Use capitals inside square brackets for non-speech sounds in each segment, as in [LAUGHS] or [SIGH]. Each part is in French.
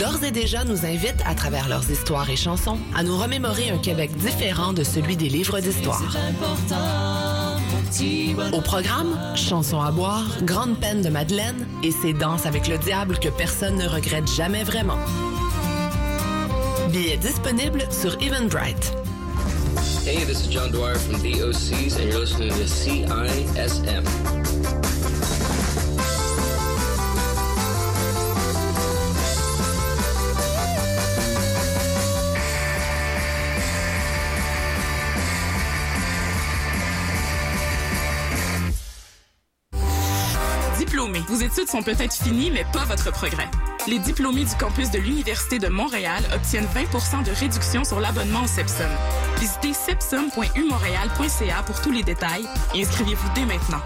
d'ores et déjà nous invitent, à travers leurs histoires et chansons, à nous remémorer un Québec différent de celui des livres d'histoire. Au programme, chansons à boire, grande peine de Madeleine et ses danses avec le diable que personne ne regrette jamais vraiment. Billets disponibles sur Eventbrite. Hey, this is John Dwyer from the OCs, and you're listening to CISM. Études sont peut-être finies, mais pas votre progrès. Les diplômés du campus de l'Université de Montréal obtiennent 20% de réduction sur l'abonnement au CEPSUM. Visitez sepsum.umontréal.ca pour tous les détails et inscrivez-vous dès maintenant.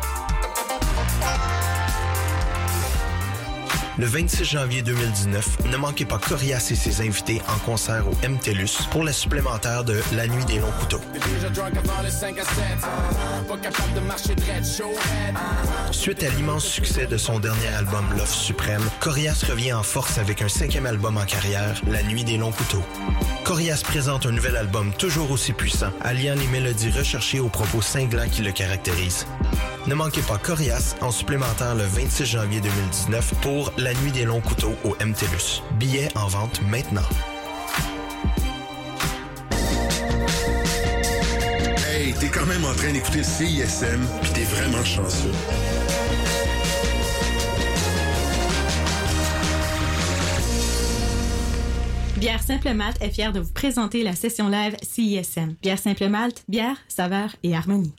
Le 26 janvier 2019, ne manquez pas Corias et ses invités en concert au MTLUS pour la supplémentaire de La Nuit des Longs Couteaux. Suite à l'immense succès de son dernier album Love Suprême, Corias revient en force avec un cinquième album en carrière, La Nuit des Longs Couteaux. Corias présente un nouvel album toujours aussi puissant, alliant les mélodies recherchées aux propos cinglants qui le caractérisent. Ne manquez pas Corias en supplémentaire le 26 janvier 2019 pour La Nuit des Longs Couteaux au MTLUS. Billets en vente maintenant. Hey, t'es quand même en train d'écouter CISM, puis t'es vraiment chanceux. Bière Simple Malte est fière de vous présenter la session live CISM. Bière Simple Malte, bière, saveur et harmonie.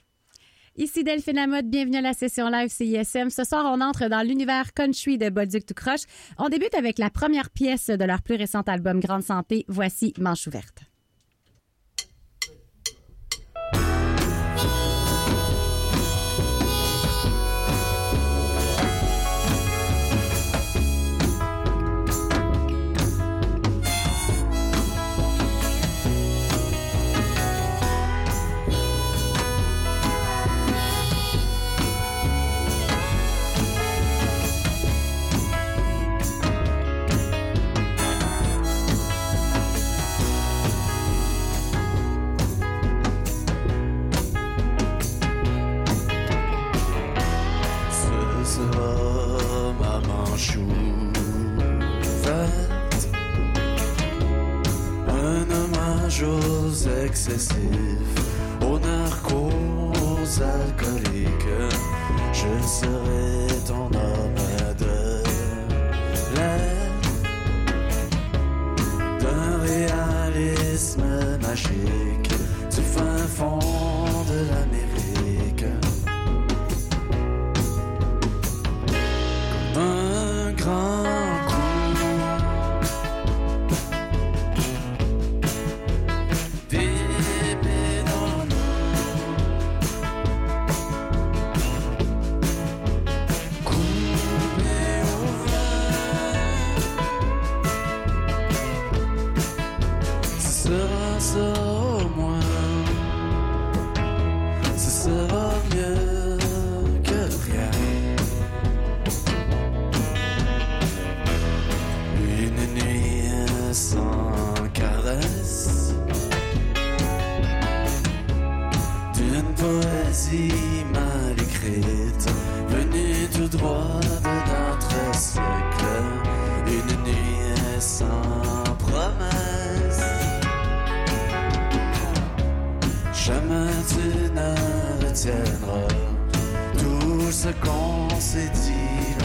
Ici Delphine Lamotte, bienvenue à la session live CISM. Ce soir, on entre dans l'univers country de Bolduc tout croche. On débute avec la première pièce de leur plus récent album Grande Santé. Voici Manche ouverte. Aux excessifs Aux narcos alcooliques Je serai ton homme de l'air D'un réalisme magique Du fin fond de l'Amérique D'une poésie mal écrite Venue tout droit de notre siècle Une nuit sans promesse. Jamais tu ne retiendras Tout ce qu'on s'est dit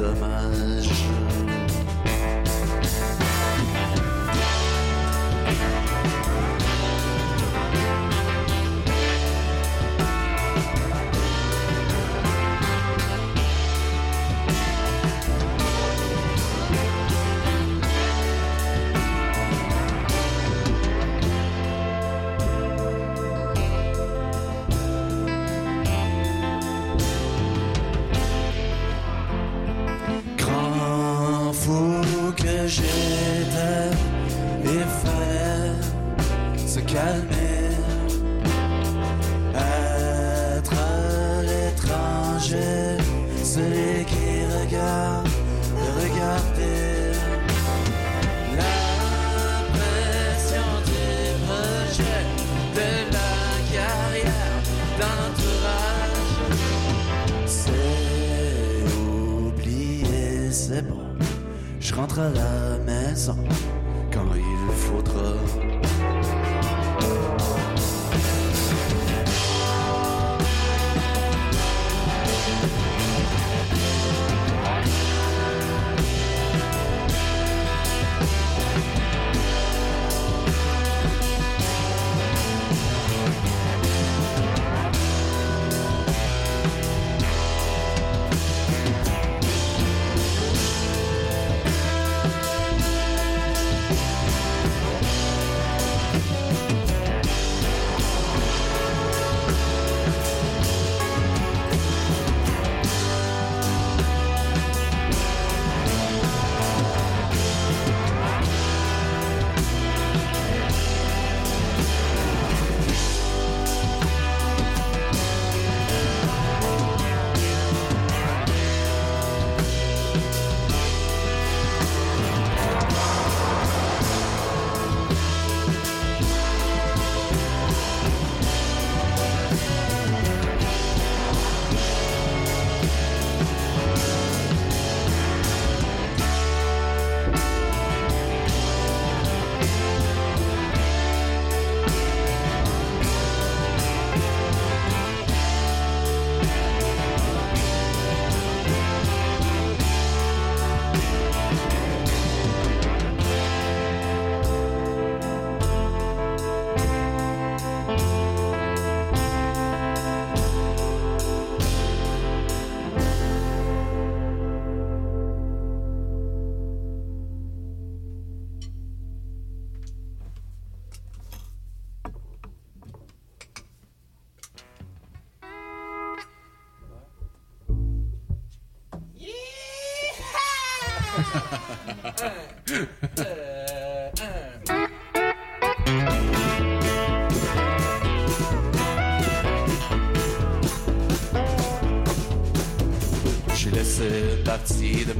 rendu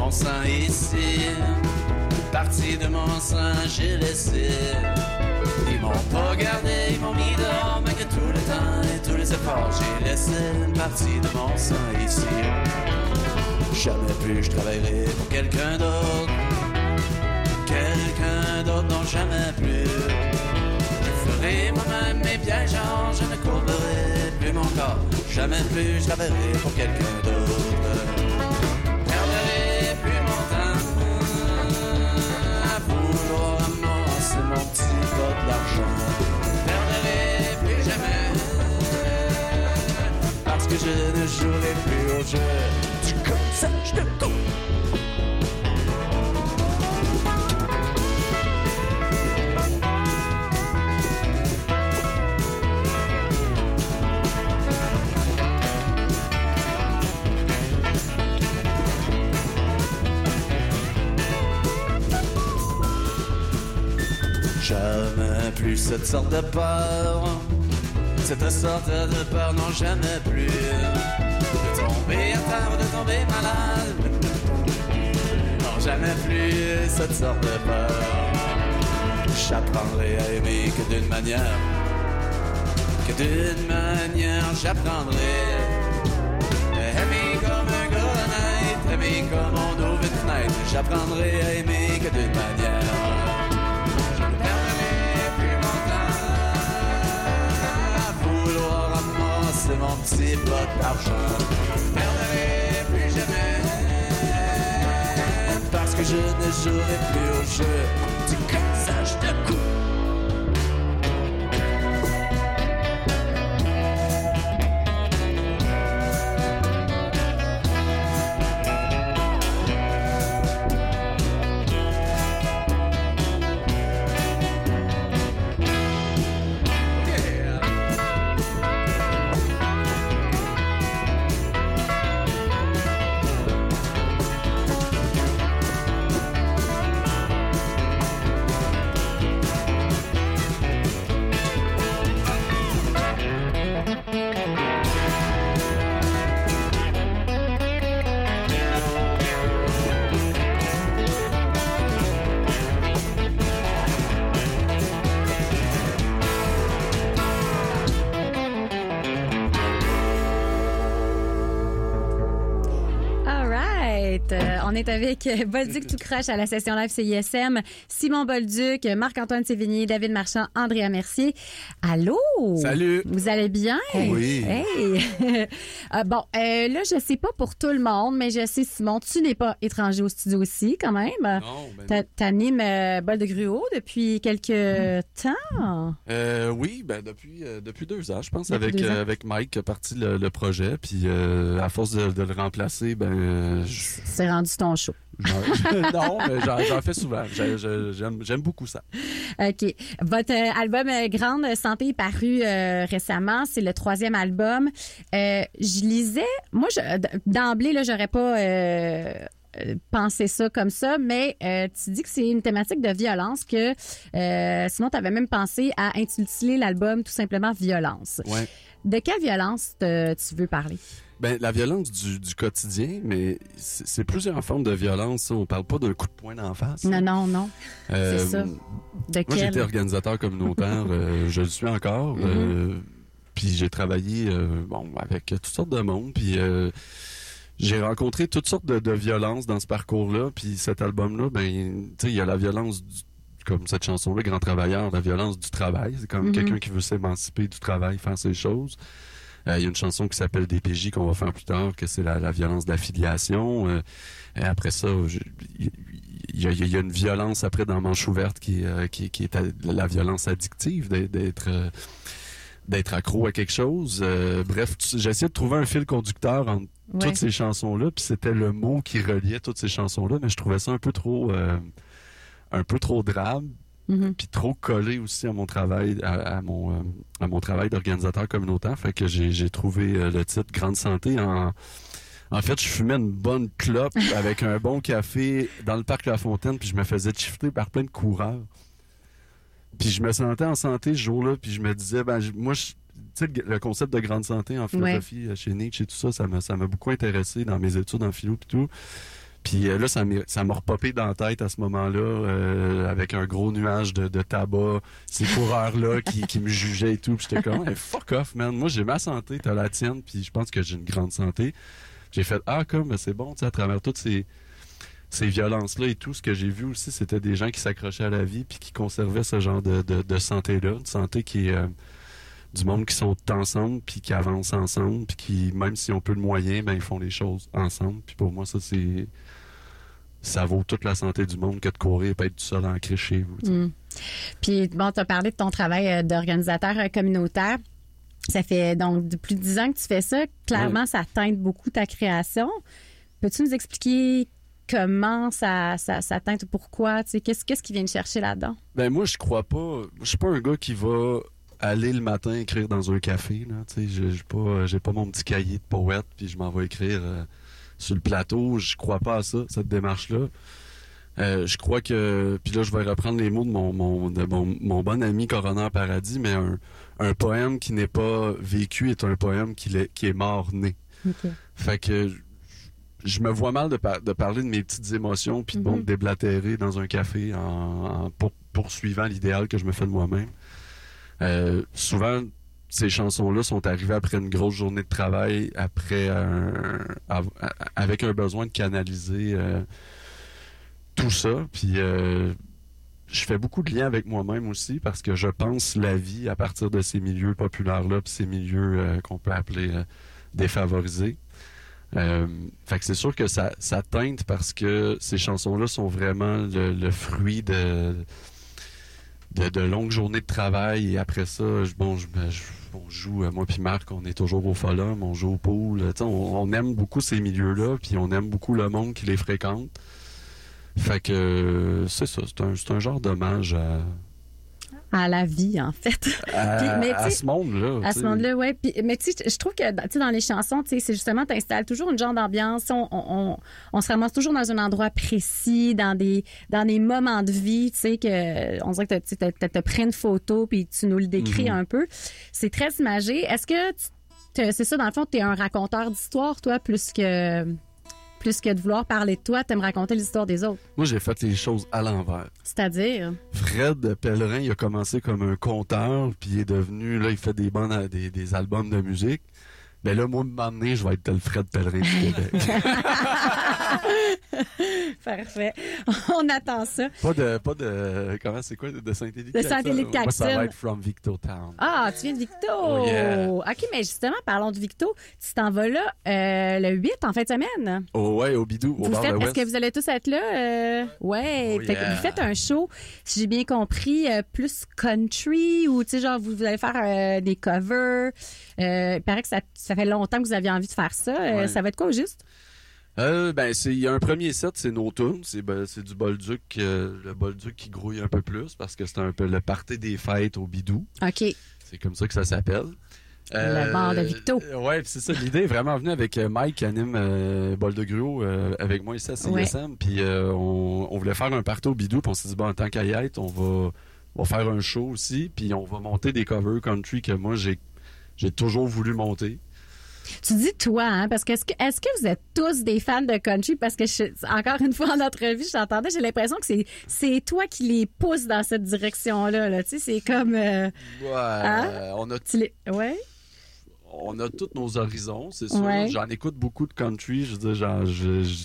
mon sang ici. Partie de mon sang, j'ai laissé. Ils m'ont pas gardé, ils m'ont mis dehors, malgré tout le temps et tous les efforts. J'ai laissé une partie de mon sang ici. Jamais plus je travaillerai pour quelqu'un d'autre. Quelqu'un d'autre, non, jamais plus. Je ferai moi-même mes pièges, je ne courberai plus mon corps. Jamais plus je travaillerai pour quelqu'un d'autre. Cette sorte de peur. Cette sorte de peur, non, jamais plus. De ton et attendre de tomber malade. Non, jamais plus cette sorte de peur. J'apprendrai à aimer que d'une manière, que d'une manière j'apprendrai. Aimer comme un gars honnête, aimer comme on ouvre une. J'apprendrai à aimer que d'une manière. Mon petit bloc d'argent. Ne perdrai plus jamais parce que je ne jouerai plus au jeu on est avec euh, Bolduc [LAUGHS] tout crash à la session live CISM, Simon Bolduc, Marc-Antoine Sévigny, David Marchand, Andrea Mercier. Allô? Salut. Vous allez bien? Oui. Hey! [LAUGHS] Ah, bon, euh, là, je sais pas pour tout le monde, mais je sais, Simon, tu n'es pas étranger au studio aussi, quand même. Non, ben T'a- T'animes euh, Bol de Gruau depuis quelques temps? Euh, oui, ben depuis depuis deux ans, je pense, Depuis avec avec Mike qui a parti le, le projet, puis à force de, de le remplacer, ben je- C'est rendu ton show. j'en- [LAUGHS] non, mais j'en fais souvent. J'ai- j'ai- J'aime beaucoup ça. OK. Votre euh, album euh, Grande Santé est paru euh, récemment. C'est le troisième album. Euh, je lisais, moi, d'emblée, là, j'aurais pas euh, pensé ça comme ça, mais tu dis que c'est une thématique de violence que sinon, tu avais même pensé à intituler l'album tout simplement Violence. Ouais. De quelle violence te- tu veux parler? Ben la violence du, du quotidien, mais c'est plusieurs formes de violence. ça. On parle pas d'un coup de poing d'en face. Non, non, non. Euh, c'est ça. De Moi, j'étais organisateur communautaire, euh, [LAUGHS] je le suis encore. Euh, puis j'ai travaillé bon avec toutes sortes de monde. Puis j'ai rencontré toutes sortes de, de violences dans ce parcours-là. Puis cet album-là, ben, il y a la violence du- comme cette chanson-là, Grand Travailleur, la violence du travail. C'est comme Mhm. quelqu'un qui veut s'émanciper du travail, faire ses choses. Euh, Il y a une chanson qui s'appelle DPJ qu'on va faire plus tard, que c'est la, la violence d'affiliation. Euh, et après ça, il y, a, il y a une violence après dans Manche ouverte qui, est, euh, qui, qui est la violence addictive, d'être- accro à quelque chose. Euh, bref, essayé de trouver un fil conducteur entre Ouais. toutes ces chansons-là, puis c'était le mot qui reliait toutes ces chansons-là, mais je trouvais ça un peu trop, euh, un peu trop drame, Mhm. puis trop collé aussi à mon travail, à, à mon, euh, à mon travail d'organisateur communautaire. Fait que j'ai trouvé euh, le titre Grande Santé en. En fait, je fumais une bonne clope [LAUGHS] avec un bon café dans le parc La Fontaine, puis je me faisais shifter par plein de coureurs. Puis je me sentais en santé ce jour-là, puis je me disais, ben, moi, je- tu sais, le le concept de grande santé en philosophie euh, chez Nietzsche et tout ça, ça m'a ça m'a beaucoup intéressé dans mes études en philo et tout. Puis euh, là, ça m'a repopé dans la tête à ce moment-là, euh, avec un gros nuage de, de tabac, ces coureurs-là [LAUGHS] qui, qui me jugeaient et tout. Puis j'étais comme, Hey, fuck off, man. Moi, j'ai ma santé, t'as la tienne, puis je pense que j'ai une grande santé. J'ai fait, ah, comme, ben, c'est bon, tu sais, à travers toutes ces, ces violences-là et tout, ce que j'ai vu aussi, c'était des gens qui s'accrochaient à la vie puis qui conservaient ce genre de, de, de santé-là, une santé qui est euh, du monde qui sont ensemble puis qui avancent ensemble puis qui, même si on peut le moyen, ben ils font les choses ensemble. Puis pour moi, ça c'est ça vaut toute la santé du monde que de courir et pas être tout seul ancré chez vous. Mm. Puis, bon, tu as parlé de ton travail euh, d'organisateur euh, communautaire. Ça fait donc plus de 10 ans que tu fais ça. Clairement, ça teinte beaucoup ta création. Peux-tu nous expliquer comment ça, ça, ça teinte, pourquoi? Tu sais, Qu'est-ce qu'est-ce qui vient de chercher là-dedans? Ben moi je crois pas. Je suis pas un gars qui va aller le matin écrire dans un café. Là, tu sais, j'ai j'ai pas, j'ai pas mon petit cahier de poète puis je m'en vais écrire euh, sur le plateau. Je crois pas à ça, cette démarche-là. Euh, je crois que, puis là je vais reprendre les mots de mon, mon, de mon, mon bon ami Coroner Paradis, mais un, un poème qui n'est pas vécu est un poème qui, est mort né. OK. Fait que je- me vois mal de, par- de parler de mes petites émotions puis de bon, Mhm. déblatérer dans un café en, en pour- poursuivant l'idéal que je me fais de moi-même. Euh, souvent, ces chansons-là sont arrivées après une grosse journée de travail, après avec un besoin de canaliser euh, tout ça. Puis euh, je fais beaucoup de liens avec moi-même aussi parce que je pense la vie à partir de ces milieux populaires-là, puis ces milieux euh, qu'on peut appeler euh, défavorisés. Fait que c'est sûr que ça, teinte parce que ces chansons-là sont vraiment le, fruit de, de longues journées de travail et après ça, je, bon, je, ben, on joue, euh, moi puis Marc, on est toujours au Folum, on joue au pool, sais, on, on aime beaucoup ces milieux-là, puis on aime beaucoup le monde qui les fréquente. Fait que euh, c'est ça, c'est un, un genre d'hommage à, À la vie, en fait. [LAUGHS] Puis, mais à ce monde-là. À ce moment-là, oui. Mais tu sais, je trouve que dans les chansons, tu sais, c'est justement, tu installes toujours une genre d'ambiance. On, on, on, on se ramasse toujours dans un endroit précis, dans des, dans des moments de vie, tu sais, que on dirait que tu as, pris une photo puis tu nous le décris Mhm. un peu. C'est très imagé. Est-ce que te- c'est ça, dans le fond, tu es un raconteur d'histoire, toi, plus que, plus que de vouloir parler de toi, tu aimes raconter l'histoire des autres? Moi, j'ai fait les choses à l'envers. C'est-à-dire? Fred Pellerin, il a commencé comme un conteur, puis il est devenu, là, il fait des, bonnes, des, des albums de musique. Ben là, moi, un moment donné, je vais être le Fred Pellerin du Québec. [LAUGHS] Parfait. On attend ça. pas de, pas de, comment c'est quoi, de Saint-Élie De Saint-Élie de Moi, ça Cactine. va être From Victo Town. Ah, tu viens de Victo. Oh, yeah. OK, mais justement, parlons de Victo. Tu t'en vas là euh, le 8 en fin de semaine. Oh, ouais, au Bidou, au Vous bar faites, de est-ce que vous allez tous être là? Euh, ouais. Oh, Fait que yeah. vous faites un show, si j'ai bien compris, euh, plus country ou, tu sais, genre, vous, vous allez faire euh, des covers. Euh, il paraît que ça, ça fait longtemps que vous aviez envie de faire ça. Euh, Ouais. Ça va être quoi au juste? Euh, ben, il y a un premier set, c'est nos tunes. C'est, ben, du Bolduc, euh, le Bolduc qui grouille un peu plus parce que c'est un peu le party des fêtes au Bidou. OK. C'est comme ça que ça s'appelle. Le bar de Victo. euh, Ouais, c'est ça. L'idée est vraiment venue avec euh, Mike qui anime euh, Bol de Gruau euh, avec moi ici à CISM. Puis euh, on, on voulait faire un party au Bidou. Puis on s'est dit, bon, en tant qu'à y être, on va, on va faire un show aussi. Puis on va monter des covers country que moi, j'ai, j'ai toujours voulu monter. Tu dis toi, hein, parce que est-ce que, est-ce que vous êtes tous des fans de country? Parce que, je- encore une fois, en entrevue, j'entendais, j'ai l'impression que c'est, c'est toi qui les pousses dans cette direction-là. Là. Tu sais, c'est comme... euh, Ouais, Hein? euh, on a tu les... Ouais? on a tous nos horizons, c'est sûr. Ouais. J'en écoute beaucoup de country. Je veux dire, genre, je, je-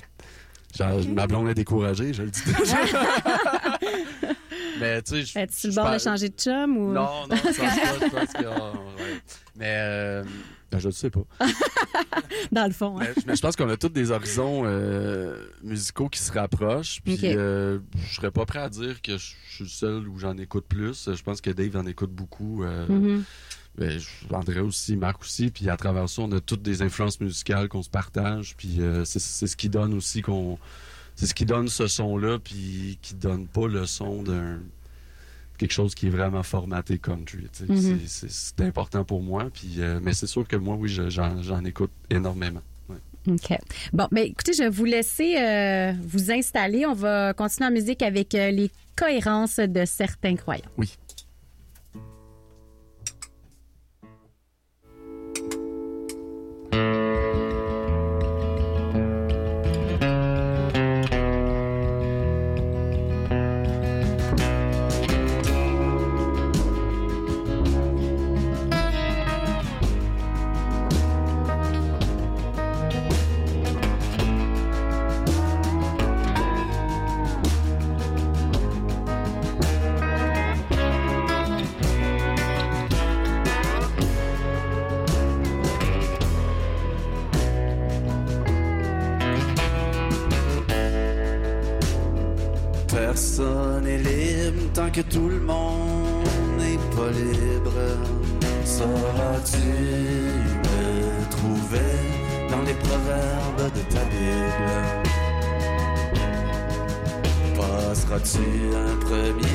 genre, ma blonde est découragée, je le dis déjà. [LAUGHS] [LAUGHS] Mais tu sais, je- Es-tu le je bord de changer de chum ou... Non, non, je pense pas. Je pense que, oh, ouais. [LAUGHS] Mais euh, ben, je ne sais pas. [LAUGHS] Dans le fond. hein. Mais, mais je pense qu'on a tous des horizons euh, musicaux qui se rapprochent. Puis Ok. euh, je serais pas prêt à dire que je suis le seul où j'en écoute plus. Je pense que Dave en écoute beaucoup. euh, ben, je- André aussi, Marc aussi. Puis à travers ça, on a toutes des influences musicales qu'on se partage. Puis euh, c'est c'est ce qui donne aussi qu'on. C'est ce qui donne ce son-là, puis qui donne pas le son d'un. Quelque chose qui est vraiment formaté country. Mhm. C'est- important pour moi. Puis, euh, mais c'est sûr que moi, oui, je- j'en écoute énormément. Ouais. OK. Bon, ben écoutez, je vais vous laisser euh, vous installer. On va continuer en musique avec euh, les cohérences de certains croyants. Oui. Que tout le monde n'est pas libre. Sauras-tu me trouver dans les proverbes de ta Bible? Passeras-tu un premier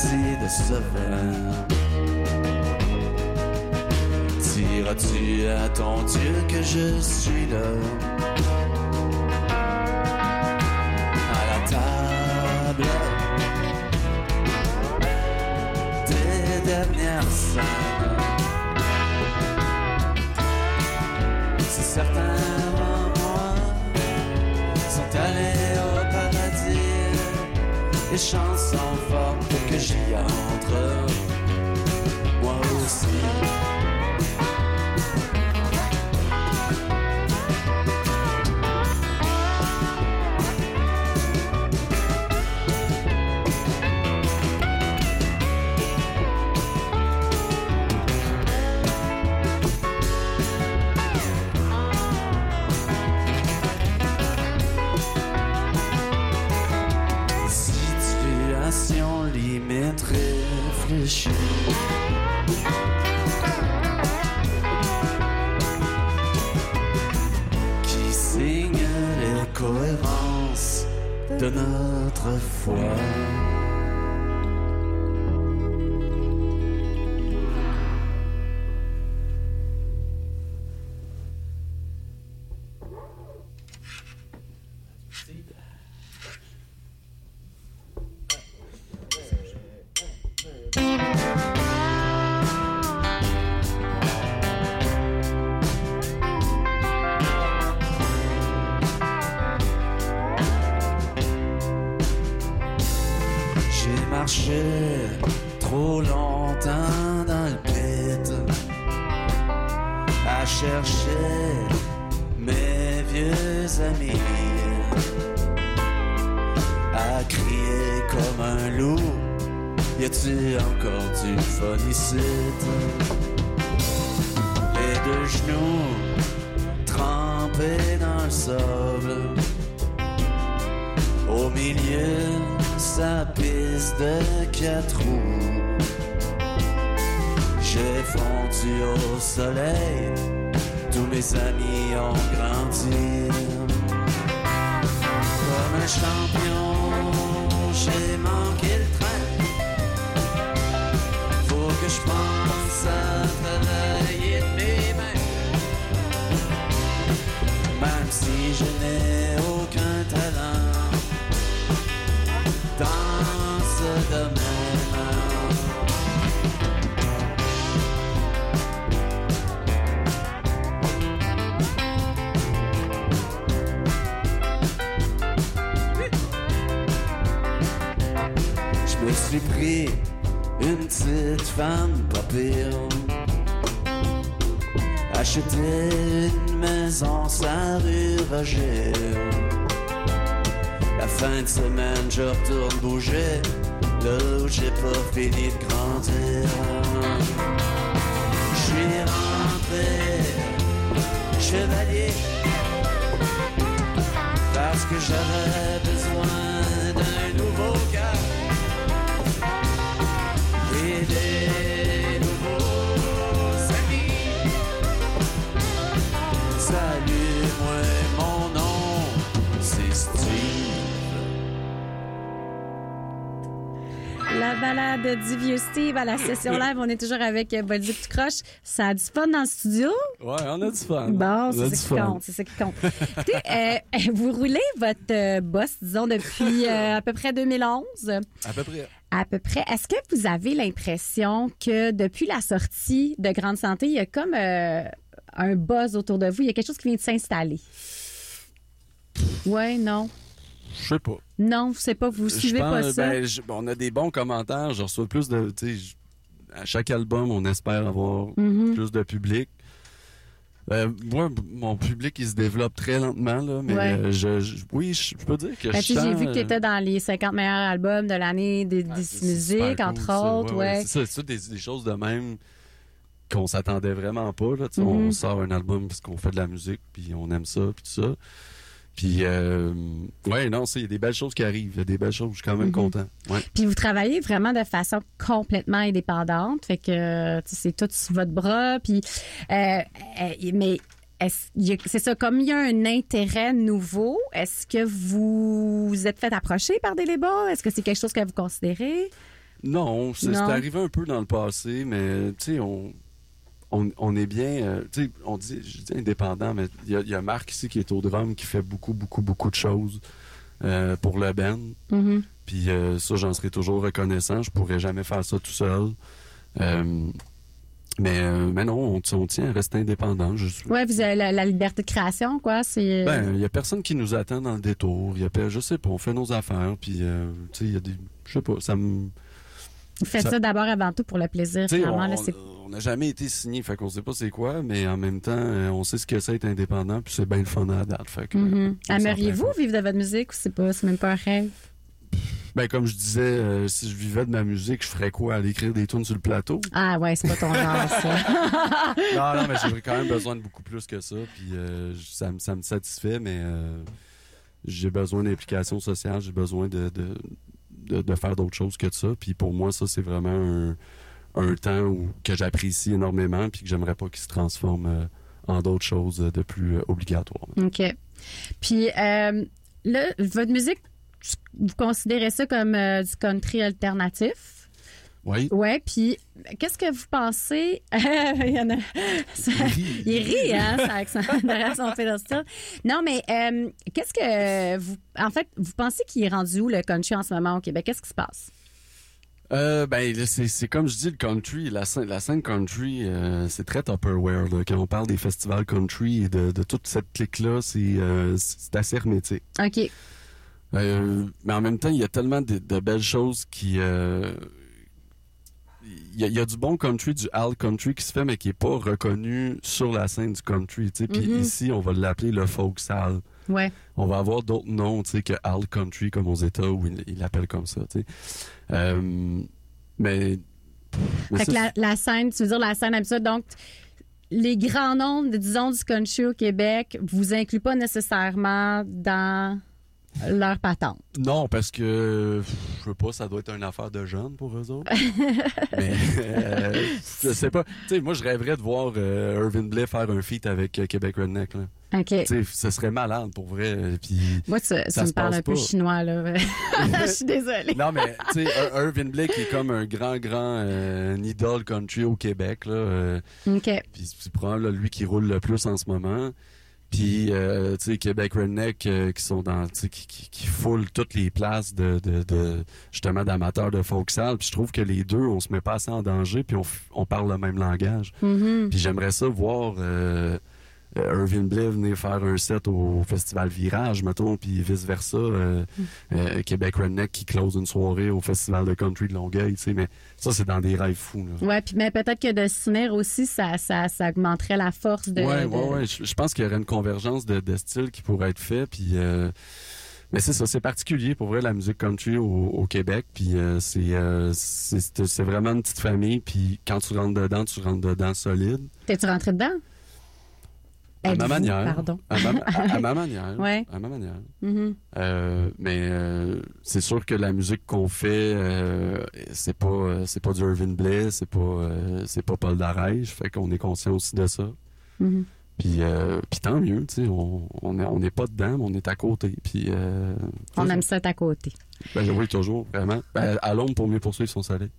partie de ce vent. Diras-tu à ton Dieu que je suis là? À la table des dernières salles. je me suis pris une petite femme pas. Acheter une maison sans rue La fin de semaine, je retourne bouger là où j'ai pas fini de grandir. Je suis rentré chevalier parce que j'avais La balade du vieux Steve à la session [LAUGHS] live. On est toujours avec euh, Body tout croche. Ça a du fun dans le studio? Ouais, on a du fun. Bon, c'est ça qui compte. C'est ça qui compte. Écoutez, euh, vous roulez votre euh, boss, disons, depuis euh, à peu près 2011. À peu près. À peu près. Est-ce que vous avez l'impression que depuis la sortie de Grande Santé, il y a comme euh, un buzz autour de vous? Il y a quelque chose qui vient de s'installer? Ouais, non? Je sais pas. Non, c'est pas, vous suivez pas ça? ben, je- on a des bons commentaires. Je reçois plus de. tu je- À chaque album, on espère avoir Mhm. plus de public. Euh, moi, mon public, il se développe très lentement, là, mais Ouais. euh, je, je- oui, je, je peux dire que Ben, je tu j'ai vu que tu euh, étais dans les 50 meilleurs albums de l'année des, des c'est musiques, entre cool, ça. autres. Ouais, ouais, Ouais, C'est ça, des, des choses de même qu'on s'attendait vraiment pas. Là, tu sais, Mhm. On sort un album parce qu'on fait de la musique, puis on aime ça, puis tout ça. Puis, euh, ouais, non, c'est- il y a des belles choses qui arrivent. Il y a des belles choses, je suis quand même Mhm. content. Ouais. Puis vous travaillez vraiment de façon complètement indépendante. Fait que c'est tout sur votre bras. Puis, euh, euh, mais c'est ça, comme il y a un intérêt nouveau, est-ce que vous vous êtes fait approcher par des labels? Est-ce que c'est quelque chose que vous considérez? Non, c'est arrivé un peu dans le passé, mais tu sais, on, on, on est bien, euh, tu sais, on dit, je dis indépendant, mais il y a, il y a Marc ici qui est au drum qui fait beaucoup, beaucoup, beaucoup de choses euh, pour le band. Mhm. Puis euh, ça, j'en serai toujours reconnaissant. Je pourrais jamais faire ça tout seul. Euh, mais, mais non, on, on tient à rester indépendant. Je suis- Ouais, vous avez la, la liberté de création, quoi. C'est. Ben, il y a personne qui nous attend dans le détour. Il y a, je sais pas, on fait nos affaires. Puis, euh, tu sais, il y a des, je sais pas, ça me. Faites ça, ça- d'abord avant tout pour le plaisir, finalement. on n'a jamais été signé, fait qu'on sait pas c'est quoi, mais en même temps, euh, on sait ce que c'est être indépendant, puis c'est bien le fun à la date. Fait que, Mhm. on Aimeriez-vous vivre de votre musique ou c'est pas, c'est même pas un rêve? Ben, comme je disais, euh, si je vivais de ma musique, je ferais quoi? Aller écrire des tunes sur le plateau? Ah ouais, c'est pas ton genre, [LAUGHS] ça. non, non, mais j'aurais quand même besoin de beaucoup plus que ça, puis euh, ça, me- ça me satisfait, mais euh, j'ai besoin d'implication sociale, j'ai besoin de, de, de, faire d'autres choses que ça, puis pour moi, ça, c'est vraiment un, un temps que j'apprécie énormément, puis que j'aimerais pas qu'il se transforme euh, en d'autres choses de plus euh, obligatoires. OK. Puis, euh, là, votre musique, vous considérez ça comme euh, du country alternatif? Oui. Ouais, puis qu'est-ce que vous pensez? [LAUGHS] Il y en a. ça- rit. il rit, hein, ça, son- derrière son pédestal. Non, mais euh, qu'est-ce que vous. En fait, vous pensez qu'il est rendu où le country en ce moment au Québec? Qu'est-ce qui se passe? Euh, ben, là, c'est comme je dis, le country, la scène, la scène country, euh, c'est très Tupperware. Là. Quand on parle des festivals country et de, de toute cette clique-là, c'est euh, c'est assez hermétique. OK. Mais en même temps, il y a tellement de, de belles choses qui... il y, y a du bon country, du alt country qui se fait, mais qui est pas reconnu sur la scène du country. Puis Mhm. ici, on va l'appeler le folk sal. Ouais. On va avoir d'autres noms, tu sais, que alt country comme aux États où ils il l'appellent comme ça. tu sais. Euh, mais mais Fait que la, la scène, tu veux dire la scène habituelle, donc les grands nombres, disons, du country au Québec vous incluent pas nécessairement dans leur patente. Non, parce que je sais pas, ça doit être une affaire de jeunes pour eux autres. [LAUGHS] Mais euh, je sais pas. Tu sais, moi je rêverais de voir euh, Irvin Blais faire un feat avec euh, Québec Redneck. Là. OK. Tu sais, ce serait malade pour vrai. euh, Puis Moi, tu, tu ça me parles un peu chinois, là. [LAUGHS] Je suis désolée. non, mais tu sais, Ir- Irvin Blais qui est comme un grand, grand euh, un idole country au Québec. Là, euh, OK. Puis c'est probablement lui qui roule le plus en ce moment. Puis, euh, tu sais, Québec Redneck euh, qui sont dans, tu sais, qui, qui, qui foulent toutes les places de, de, de justement d'amateurs de folksal. Puis je trouve que les deux, on se met pas assez en danger, puis on, on parle le même langage. Mhm. Puis j'aimerais ça voir euh, euh, Irvin Blais venir faire un set au Festival Virage, mettons, puis vice-versa. euh, euh, Québec Redneck qui close une soirée au Festival de Country de Longueuil, tu sais. Mais ça, c'est dans des rêves fous, là. Ouais, puis mais peut-être que de s'unir aussi, ça, ça, ça augmenterait la force de. Ouais, de- ouais, ouais. Je, je pense qu'il y aurait une convergence de, de styles qui pourrait être fait. Puis, euh, mais c'est ça, c'est particulier pour vrai la musique country au, au Québec. Puis euh, euh, c'est- c'est vraiment une petite famille. Puis quand tu rentres dedans, tu rentres dedans solide. T'es-tu rentré dedans? À ma manière. Pardon. À ma, à- à ma [LAUGHS] manière. Ouais. À ma manière. Mhm. Euh, mais euh, c'est sûr que la musique qu'on fait, euh, c'est pas c'est pas du Irvin Blais, c'est pas c'est pas Paul Darèche. Fait qu'on est conscient aussi de ça. Mhm. Puis, puis tant mieux, tu sais, on on est- on n'est pas dedans, mais on est à côté. Puis, On aime ça être à côté. ben, oui, toujours, vraiment. Ben, à l'ombre pour mieux poursuivre son soleil.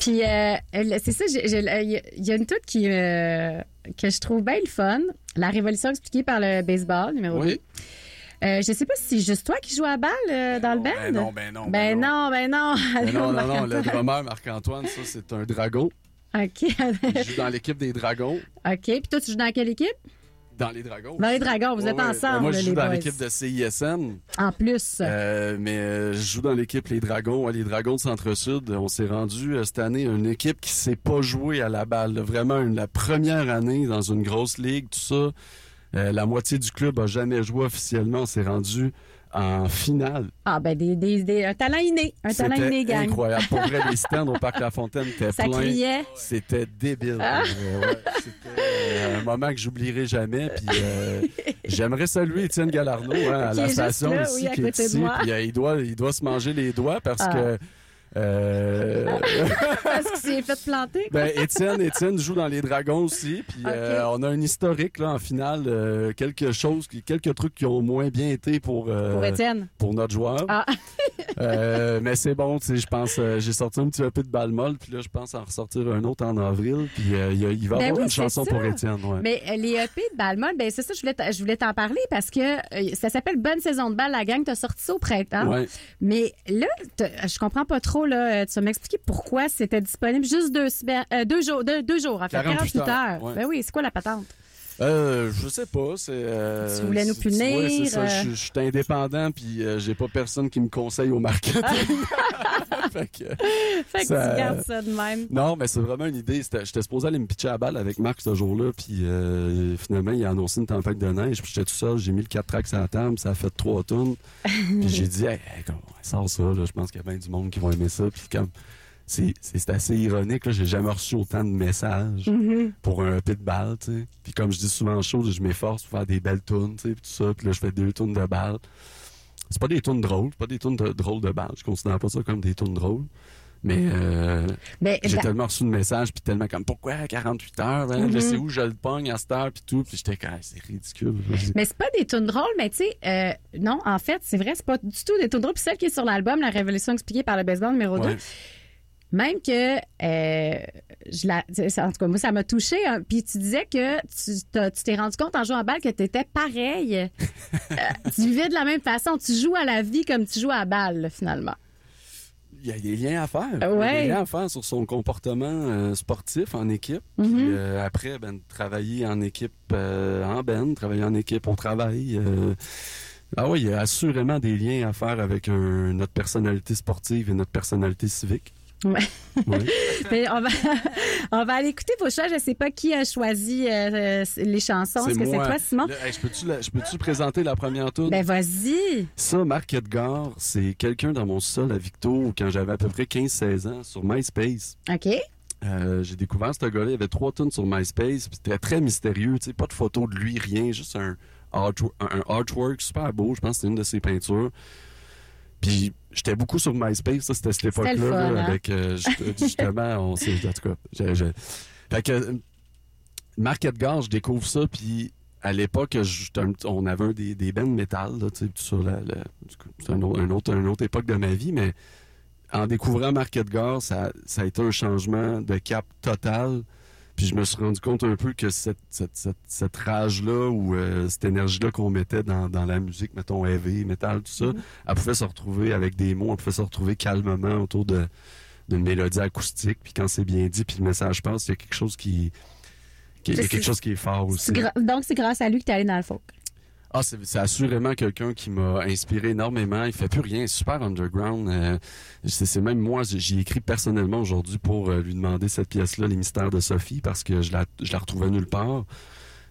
Puis, euh, c'est ça, il y a- une toute qui, euh, que je trouve bien le fun. La révolution expliquée par le baseball, numéro Oui. 2. Euh, je sais pas si c'est juste toi qui joues à balle euh, dans le band. Ben non, ben non. Ben non, ben non. Ben non, non, non, le drummer Marc-Antoine, ça, c'est un dragon. OK. Il joue dans l'équipe des dragons. OK. Puis toi, tu joues dans quelle équipe? Dans les dragons. Dans les dragons, vous Ouais, êtes ouais. ensemble, Ben, moi, je les joue dans l'équipe de CISN. En plus. Euh, mais euh, je joue dans l'équipe Les Dragons. Les Dragons de Centre-Sud. On s'est rendu euh, cette année à une équipe qui s'est pas jouée à la balle. Vraiment une- la première année dans une grosse ligue, tout ça. Euh, la moitié du club a jamais joué officiellement. On s'est rendu en finale. Ah, ben, des, des, des- un talent inné. Un talent inné, gang. incroyable. Pour vrai, les [LAUGHS] stands au Parc La Fontaine étaient Ça pleins. criait. C'était débile. Ah. Euh, ouais, C'était euh, un moment que j'oublierai jamais. Puis euh, [LAUGHS] j'aimerais saluer Étienne Galarno hein, à Qui la juste station là, ici, oui, à qui est côté de ici. moi. Puis euh, il doit, il doit se manger les doigts parce Ah. que. Euh, Parce qu'il s'est fait planter. ben, Étienne, Étienne joue dans les Dragons aussi. Puis euh, on a un historique là en finale, euh, quelque chose, quelques trucs qui ont moins bien été pour Pour Étienne. pour notre joueur. Ah. Mais c'est bon, je pense, j'ai sorti un petit peu de balle molle, puis là, je pense en ressortir un autre en avril, puis il va y Ben avoir oui, une chanson ça. pour Étienne, ouais. Mais les EP de Balmol, ben c'est ça, je voulais, je voulais t'en parler parce que ça s'appelle Bonne saison de balle, la gang. T'as sorti ça au printemps. Ouais. Mais là, je comprends pas trop, là. euh, Tu vas m'expliquer pourquoi c'était disponible juste deux, semaines- euh, deux jours, deux, deux jours, en fait, 48 48 heures. heures, ouais. Ben oui, c'est quoi la patente? Euh, je sais pas, c'est... euh, Tu voulais nous punir, ouais, c'est ça, euh. je, je suis indépendant, puis euh, j'ai pas personne qui me conseille au marketing. [LAUGHS] fait que, [LAUGHS] Fait que ça- tu gardes ça de même. Non, mais c'est vraiment une idée. J'étais supposé aller me pitcher à la balle avec Marc ce jour-là, puis euh, finalement, il a annoncé une tempête de neige, puis j'étais tout seul, j'ai mis le 4 tracks à la table, ça a fait trois tonnes. [LAUGHS] puis j'ai dit, hey, hey, sort ça, là, je pense qu'il y a bien du monde qui va aimer ça. Puis comme, c'est c'est assez ironique, là, j'ai jamais reçu autant de messages Mm-hmm. pour un pit de balle, tu sais. Puis comme je dis souvent en show, je m'efforce pour faire des belles tunes, tu sais, puis tout ça, puis là, je fais deux tunes de balle. C'est pas des tunes drôles, c'est pas des tunes de, drôles de balle, je considère pas ça comme des tunes drôles. Mais euh, j'ai da- tellement reçu de messages, puis tellement comme pourquoi à 48 heures, hein? je Mhm. sais où je le pogne à cette heure, puis tout, puis j'étais comme Ah, c'est ridicule. Mais c'est pas des tunes drôles, mais tu sais, euh, non, en fait, c'est vrai, c'est pas du tout des tunes drôles. Puis celle qui est sur l'album, La Révolution expliquée par le baseball numéro 2, Ouais. Même que, euh, je la, en tout cas, moi, ça m'a touché. hein. Puis tu disais que tu t'es rendu compte en jouant à balle que tu étais pareil. Euh, [LAUGHS] tu vivais de la même façon. Tu joues à la vie comme tu joues à balle, finalement. Il y a des liens à faire. Il y a des liens à faire sur son comportement euh, sportif en équipe. Mhm. Puis euh, après, ben, travailler en équipe euh, en ben, travailler en équipe au travail. ah oui, il y a assurément des liens à faire avec notre personnalité sportive et notre personnalité civique. Ouais. Ouais. [LAUGHS] Mais on va, [LAUGHS] on va aller écouter vos choix. Je sais pas qui a choisi euh, euh, les chansons. Est-ce que c'est toi, Simon? Là, hey, je peux-tu présenter la première tour? Ben, vas-y. Ça, Marc Edgar, c'est quelqu'un dans mon sol à Victo quand j'avais à peu près 15-16 ans sur MySpace. OK. Euh, j'ai découvert ce gars-là, il y avait trois tonnes sur MySpace, c'était très mystérieux, pas de photo de lui, rien, juste un, artwork, un artwork super beau, je pense que c'était une de ses peintures. Puis j'étais beaucoup sur MySpace, ça c'était cette époque-là, hein? avec euh, juste- justement, on s'est, en tout cas, j'ai- fait que euh, Marc Edgar, je découvre ça, puis à l'époque, on avait un des, des bands métal, là, tu sais, tout ça, la- c'est un autre, un autre, une autre époque de ma vie, mais en découvrant Marc Edgar, ça, ça a été un changement de cap total. Puis je me suis rendu compte un peu que cette, cette, cette, cette rage-là ou euh, cette énergie-là qu'on mettait dans, dans la musique, mettons heavy, metal, tout ça, elle pouvait se retrouver avec des mots, elle pouvait se retrouver calmement autour de d'une mélodie acoustique. Puis quand c'est bien dit, puis le message passe, il y a quelque chose qui, qui- il y a quelque chose qui est fort aussi. Donc, c'est grâce à lui que tu es allé dans le folk. Ah, c'est assurément quelqu'un qui m'a inspiré énormément. Il fait plus rien, super underground. Euh, c'est même moi, j'ai- écrit personnellement aujourd'hui pour euh, lui demander cette pièce-là, Les Mystères de Sophie, parce que je la, je la retrouvais nulle part.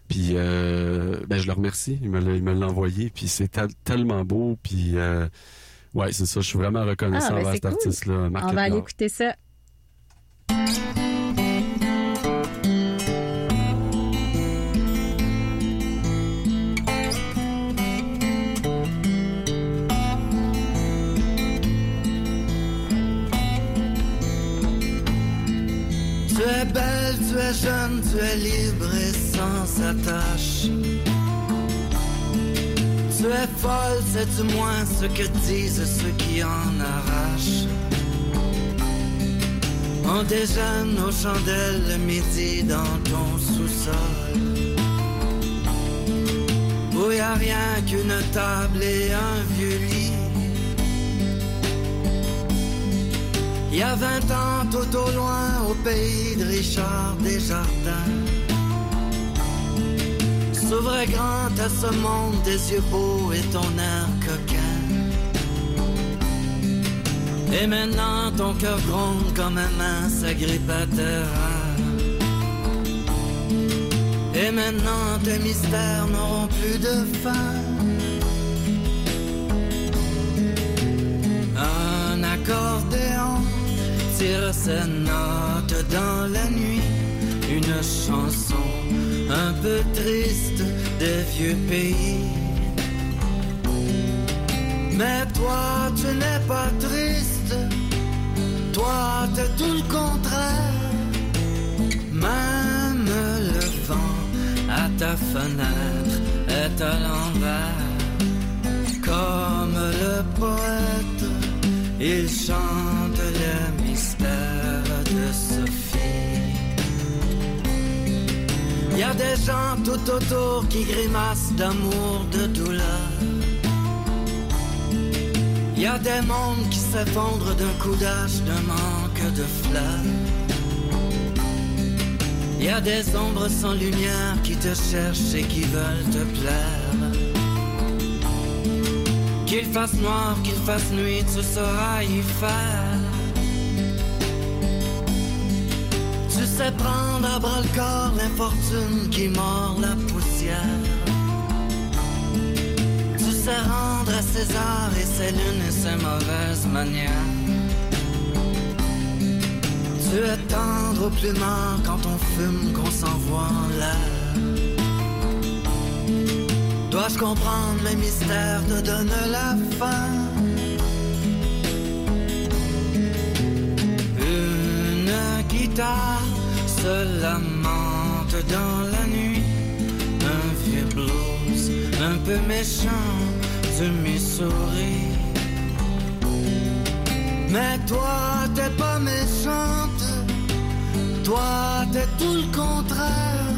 Puis, euh, ben, je le remercie. Il me l'a envoyé. Puis, c'est tel- tellement beau. Puis, euh, ouais, c'est ça. Je suis vraiment reconnaissant Ah, ben, envers cet cool. artiste-là, On va aller écouter ça. Es jeune, tu es libre et sans attache. Tu es folle, c'est du moins ce que disent ceux qui en arrachent? On déjeune aux chandelles le midi dans ton sous-sol. Où y a rien qu'une table et un vieux lit. Il y a vingt ans, tout au loin, au pays de Richard Desjardins. S'ouvrait grand à ce monde des yeux beaux et ton air coquin. Et maintenant ton cœur gronde comme un mince terre. Et maintenant tes mystères n'auront plus de fin. Tire ses notes dans la nuit. Une chanson un peu triste des vieux pays. Mais toi, tu n'es pas triste. Toi, t'es tout le contraire. Même le vent à ta fenêtre est à l'envers. Comme le poète, il chante des gens tout autour qui grimacent d'amour, de douleur. Y a des mondes qui s'effondrent d'un coup d'âge, d'un manque de fleurs. Y a des ombres sans lumière qui te cherchent et qui veulent te plaire. Qu'il fasse noir, qu'il fasse nuit, tu sauras y faire. Tu sais prendre à bras le corps l'infortune qui mord la poussière. Tu sais rendre à César et ses lunes et ses mauvaises manières. Tu es tendre au plumard quand on fume, qu'on s'envoie en l'air. Dois-je comprendre les mystères te donner la fin? Une guitare se lamente dans la nuit. Un vieux blues, un peu méchant, du Missouri. Mais toi, t'es pas méchante. Toi, t'es tout le contraire.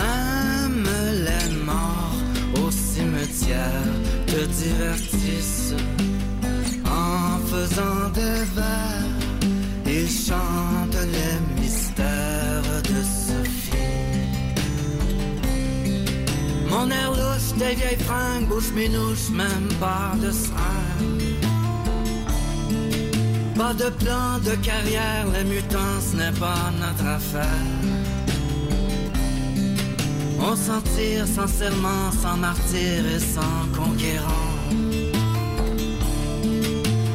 Même les morts au cimetière te divertissent en faisant des vers. Ils chantent tes vieilles fringues, bouche minouche, même pas de seringue. Pas de plan de carrière, les mutants, ce n'est pas notre affaire. On s'en tire sans serment, sans martyr et sans conquérant.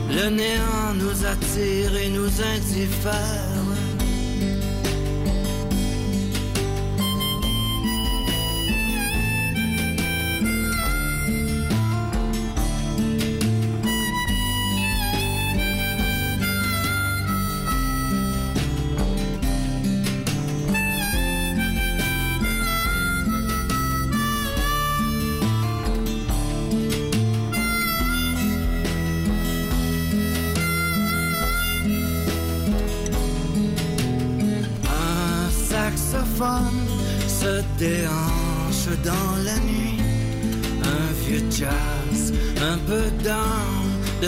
Le néant nous attire et nous indiffère.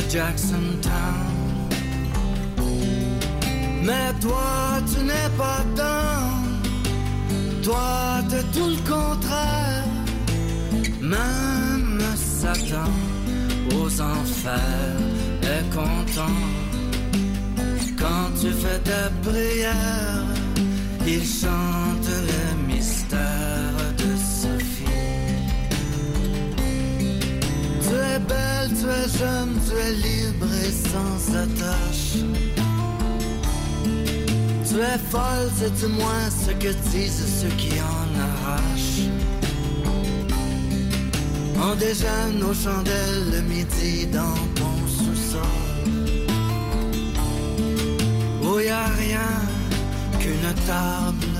Jackson Town. Mais toi, tu n'es pas down. Toi, t'es tout le contraire. Même Satan aux enfers est content. Quand tu fais ta prière, il chante es jeune, tu es libre et sans attache. Tu es folle, c'est du moins ce que disent ceux qui en arrachent? On déjeune aux chandelles le midi dans ton sous-sol. Où y a rien qu'une une table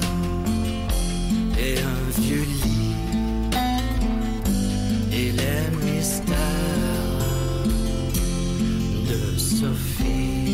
et un vieux lit Sophie.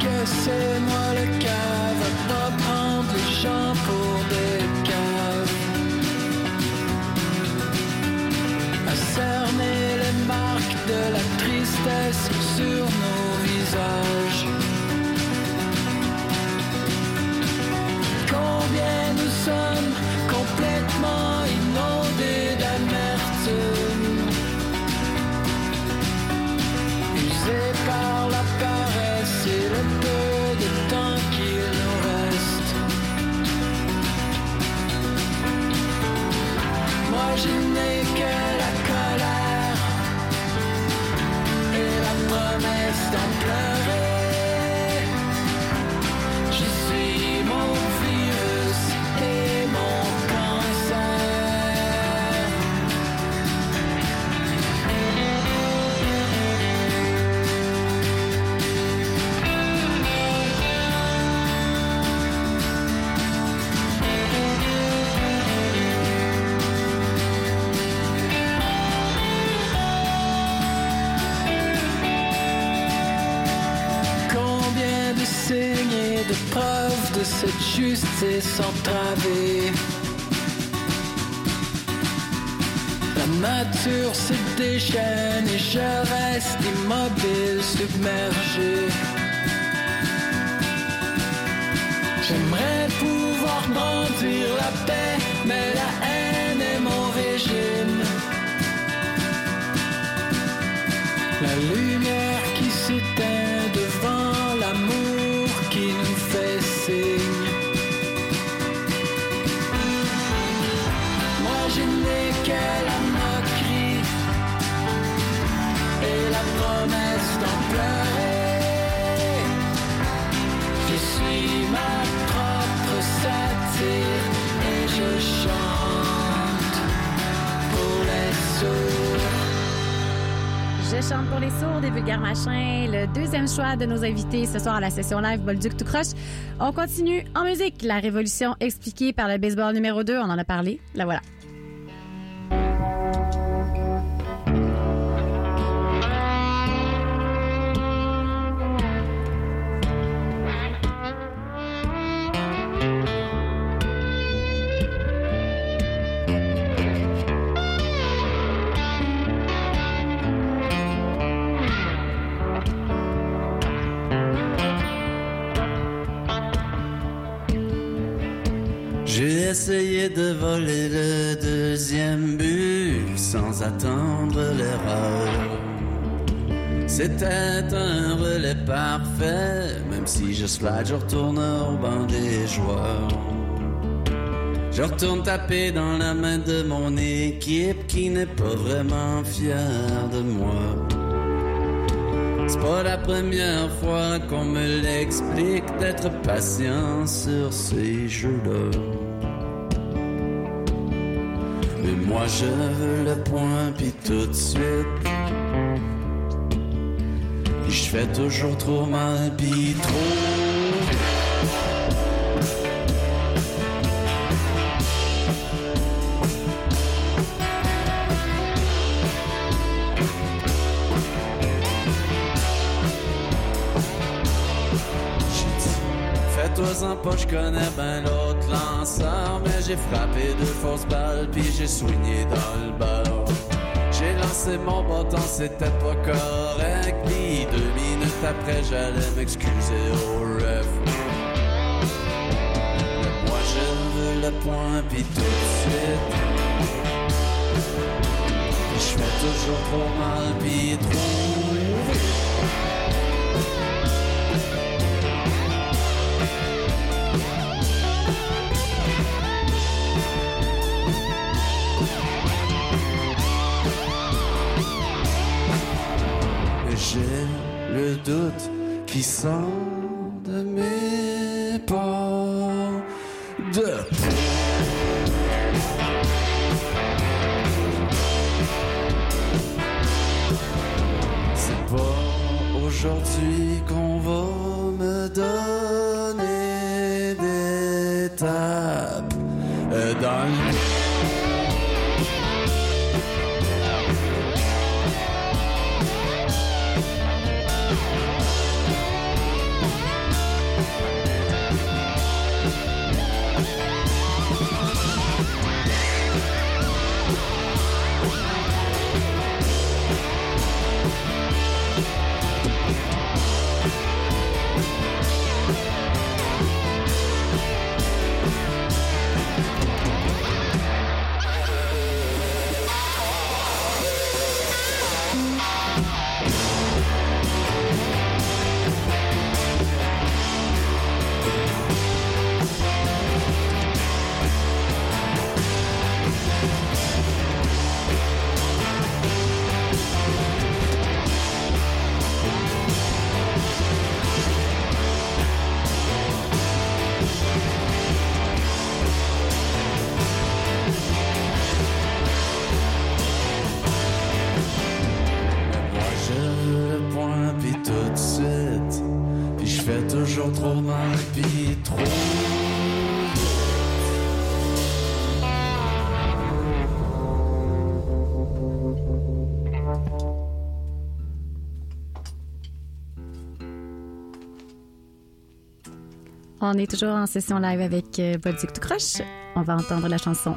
Que c'est moi le à pas prendre les gens pour des caves. À cerner les marques de la tristesse sur nos visages. Combien nous sommes complètement inondés d'amertume promesse d'en justice entravée La nature se déchaîne et je reste immobile, submergé. J'aimerais pouvoir brandir la paix, mais la haine est mon régime. La lumière chante pour les sourds des vulgaires machins. Le deuxième choix de nos invités ce soir à la session live Bolduc tout croche. On continue en musique. La révolution expliquée par le baseball numéro 2. On en a parlé. La voilà. C'était un relais parfait, même si je slide, je retourne au banc des joueurs. Je retourne taper dans la main de mon équipe qui n'est pas vraiment fière de moi. C'est pas la première fois qu'on me l'explique d'être patient sur ces jeux-là. Mais moi je veux le point puis tout de suite. Je fais toujours trop mal, pis trop. Fais-toi en pas, je connais ben l'autre lanceur Mais j'ai frappé deux fausses balles puis j'ai soigné dans le beurre J'ai lancé mon bâton, c'était pas correct. Puis deux minutes après j'allais m'excuser au ref. Moi je veux le point puis tout de suite. Je fais toujours trop mal puis J'ai le doute qui sort On est toujours en session live avec euh, Bolduc tout croche. On va entendre la chanson.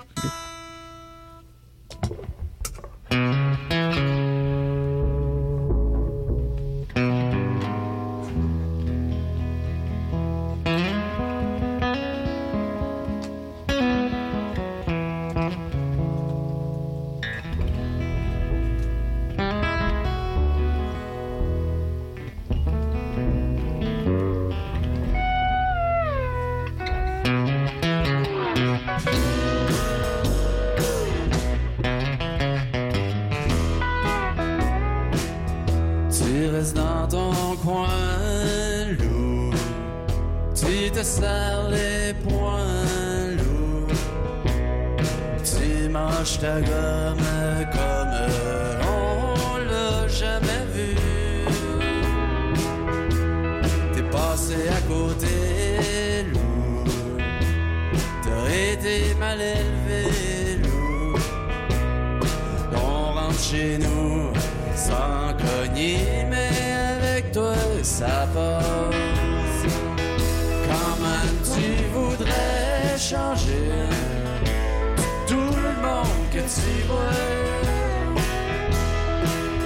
Tout le monde que tu vois.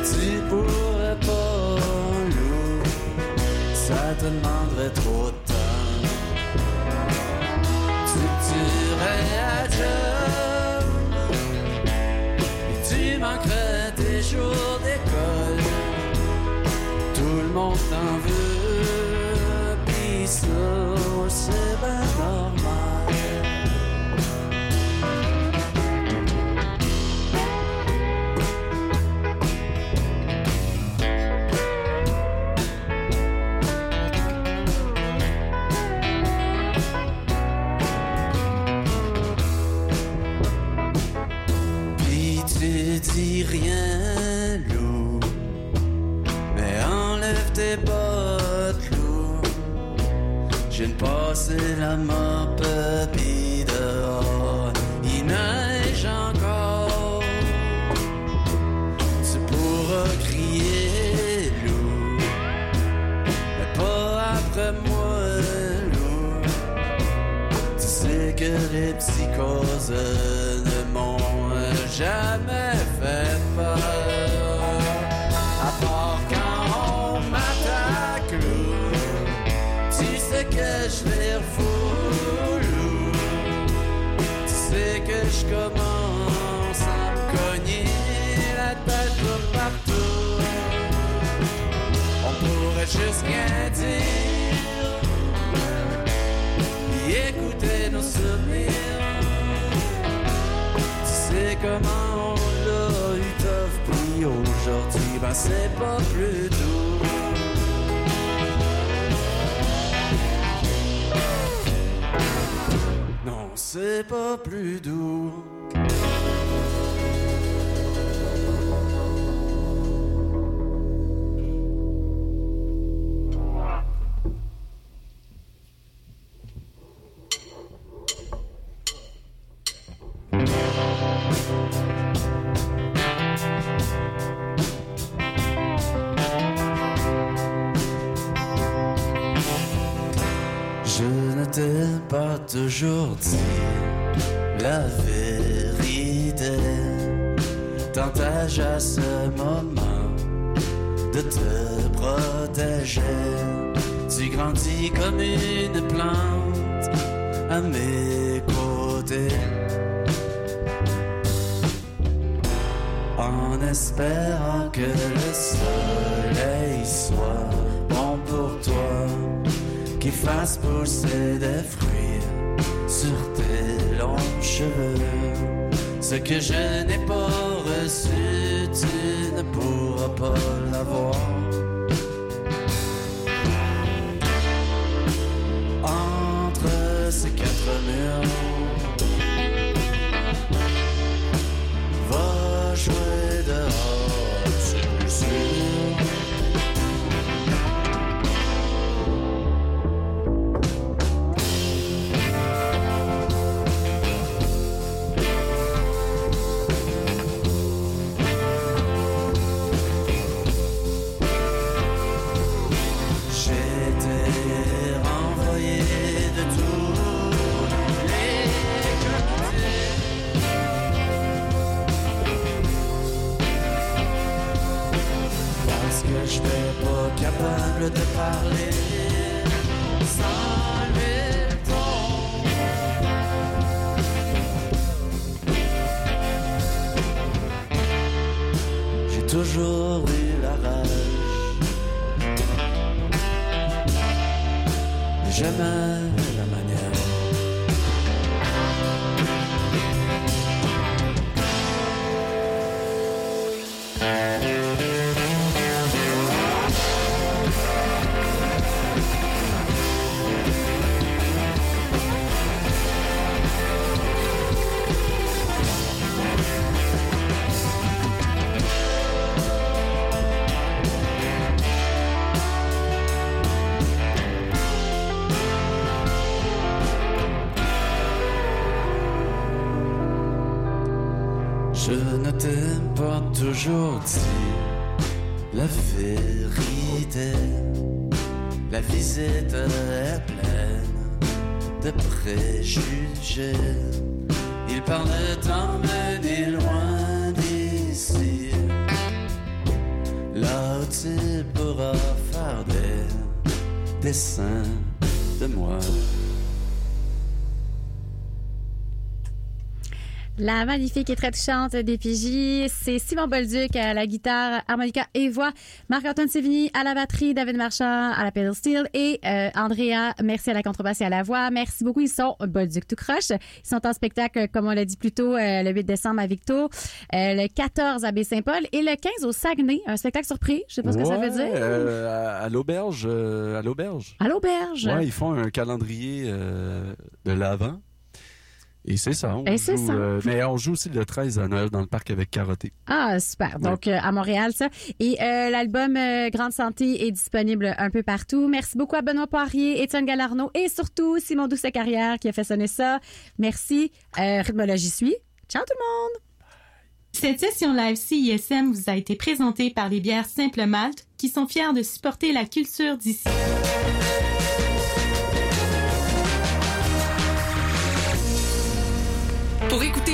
Tu pourrais pas, loup, ça te demanderait trop de temps. Tu à job et tu manquerais tes jours d'école. Tout le monde t'en veut, pis ça, c'est. Rien, loup. Mais enlève tes bottes lourdes. Je de passer la mort pis dehors. Il neige encore. Tu pourras crier loup, mais pas après moi, loup. Tu sais que les psychoses ne m'ont jamais aujourd'hui, ben c'est pas plus doux. Non, c'est pas plus doux. À ce moment de te protéger. Tu grandis comme une plante à mes côtés. En espérant que le soleil soit bon pour toi qui fasse pousser des fruits sur tes longs cheveux. Ce que je n'ai pas pourras Ils parlent La magnifique et très touchante des PJ, c'est Simon Bolduc à la guitare, harmonica et voix, Marc-Antoine Sévigny à la batterie, David Marchand à la pedal steel et euh, Andrea, merci à la contrebasse et à la voix. Merci beaucoup. Ils sont Bolduc tout croche. Ils sont en spectacle, comme on l'a dit plus tôt, euh, le 8 décembre à Victo, euh, le 14 à Baie-Saint-Paul et le 15 au Saguenay. Un spectacle surprise. Je sais pas ce que ça veut dire. à, l'auberge. à l'auberge. À l'auberge. Ouais, ils font un calendrier de l'avant. Et c'est ça. On Et c'est joue, ça. euh, [LAUGHS] mais on joue aussi le 13 à Noël dans le parc avec Carotté. Ah, super. Donc, euh, à Montréal, ça. Et euh, l'album euh, Grande Santé est disponible un peu partout. Merci beaucoup à Benoît Poirier, Étienne Galarno et surtout Simon Doucet-Carrière qui a fait sonner ça. Merci. Euh, Rhythmologie suit. Ciao tout le monde! Cette session live CISM vous a été présentée par les bières Simple Malte qui sont fiers de supporter la culture d'ici.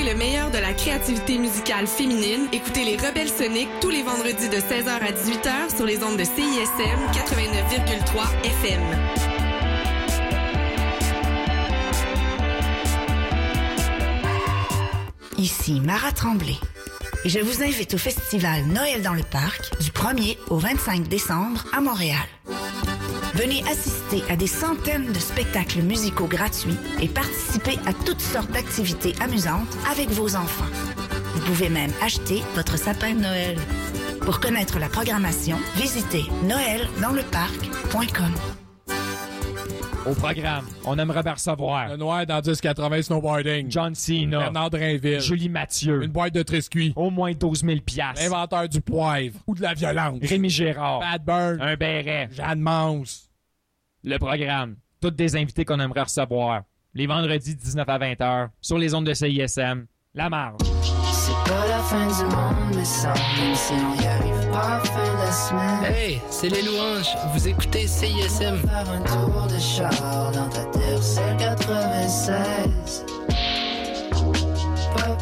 Le meilleur de la créativité musicale féminine, écoutez les Rebelles Soniques tous les vendredis de 16h à 18h sur les ondes de CISM 89,3 FM. Ici Mara Tremblay. Et je vous invite au festival Noël dans le parc du 1er au 25 décembre à Montréal. Venez assister à des centaines de spectacles musicaux gratuits et participer à toutes sortes d'activités amusantes avec vos enfants. Vous pouvez même acheter votre sapin de Noël. Pour connaître la programmation, visitez noeldansleparc.com. Au programme, on aimerait bien recevoir. Le noir dans 1080 snowboarding. John Cena. Bernard Drainville. Julie Mathieu. Une boîte de triscuits. Au moins 12 000 piastres. L'inventeur du poivre. Ou de la violence. Rémi Gérard. Bad Burn. Un béret. Jeanne Mance. Le programme. Toutes des invités qu'on aimerait recevoir. Les vendredis 19 à 20 h sur les ondes de CISM. La marge. C'est pas la fin du monde, mais ça, même si on y arrive pas à. Hey, c'est les louanges. Vous écoutez CISM. Faire un tour de char dans ta terre, c'est 96. Pop.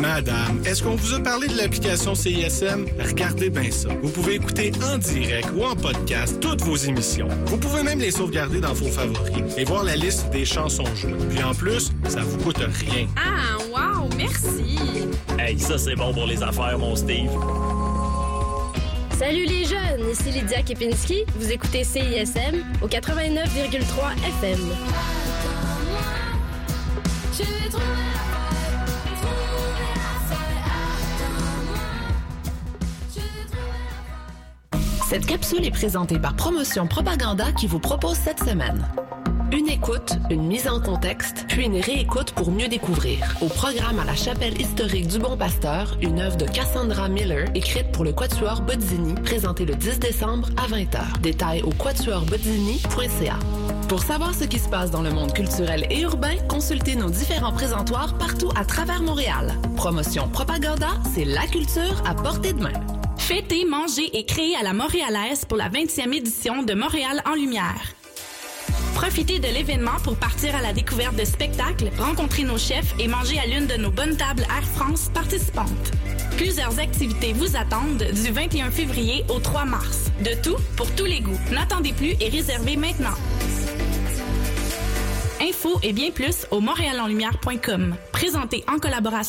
Madame, est-ce qu'on vous a parlé de l'application CISM? Regardez bien ça. Vous pouvez écouter en direct ou en podcast toutes vos émissions. Vous pouvez même les sauvegarder dans vos favoris et voir la liste des chansons jouées. Puis en plus, ça vous coûte rien. Ah, wow, merci. Hey, ça c'est bon pour les affaires, mon Steve. Salut les jeunes, ici Lydia Kepinski. Vous écoutez CISM au 89,3 FM. Cette capsule est présentée par Promotion Propaganda qui vous propose cette semaine. Une écoute, une mise en contexte, puis une réécoute pour mieux découvrir. Au programme à la chapelle historique du Bon Pasteur, une œuvre de Cassandra Miller, écrite pour le Quatuor Bozzini, présentée le 10 décembre à 20h. Détails au quatuorbozzini.ca. Pour savoir ce qui se passe dans le monde culturel et urbain, consultez nos différents présentoirs partout à travers Montréal. Promotion Propaganda, c'est la culture à portée de main. Fêter, manger et créer à la Montréalaise pour la 20e édition de Montréal en Lumière. Profitez de l'événement pour partir à la découverte de spectacles, rencontrer nos chefs et manger à l'une de nos bonnes tables Air France participantes. Plusieurs activités vous attendent du 21 février au 3 mars. De tout pour tous les goûts. N'attendez plus et réservez maintenant. Info et bien plus au montréalenlumière.com. Présenté en collaboration